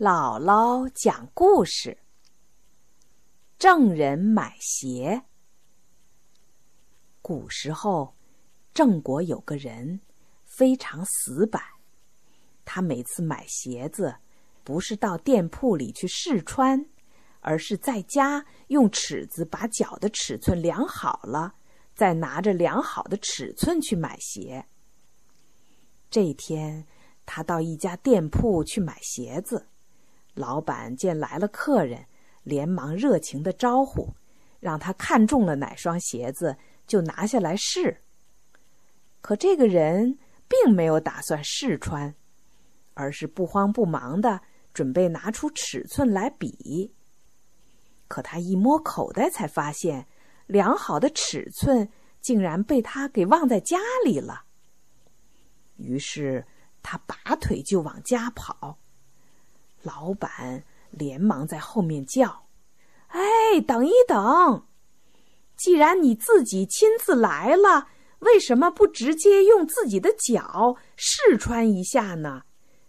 姥姥讲故事：郑人买鞋。古时候，郑国有个人非常死板，他每次买鞋子，不是到店铺里去试穿，而是在家用尺子把脚的尺寸量好了，再拿着量好的尺寸去买鞋。这天，他到一家店铺去买鞋子。老板见来了客人，连忙热情的招呼，让他看中了哪双鞋子就拿下来试。可这个人并没有打算试穿，而是不慌不忙的准备拿出尺寸来比。可他一摸口袋，才发现量好的尺寸竟然被他给忘在家里了。于是他拔腿就往家跑。老板连忙在后面叫：“哎，等一等！既然你自己亲自来了，为什么不直接用自己的脚试穿一下呢？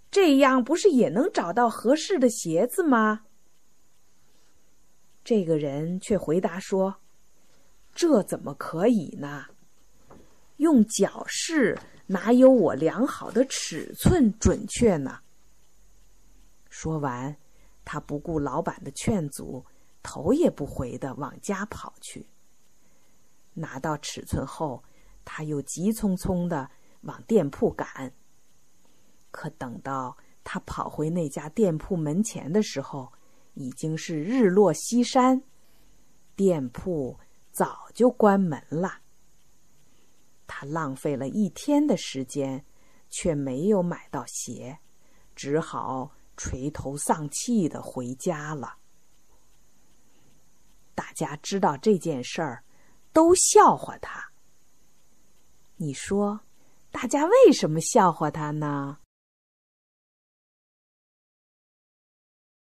这样不是也能找到合适的鞋子吗？”这个人却回答说：“这怎么可以呢？用脚试哪有我量好的尺寸准确呢？”说完，他不顾老板的劝阻，头也不回的往家跑去。拿到尺寸后，他又急匆匆的往店铺赶。可等到他跑回那家店铺门前的时候，已经是日落西山，店铺早就关门了。他浪费了一天的时间，却没有买到鞋，只好。垂头丧气的回家了。大家知道这件事儿，都笑话他。你说，大家为什么笑话他呢？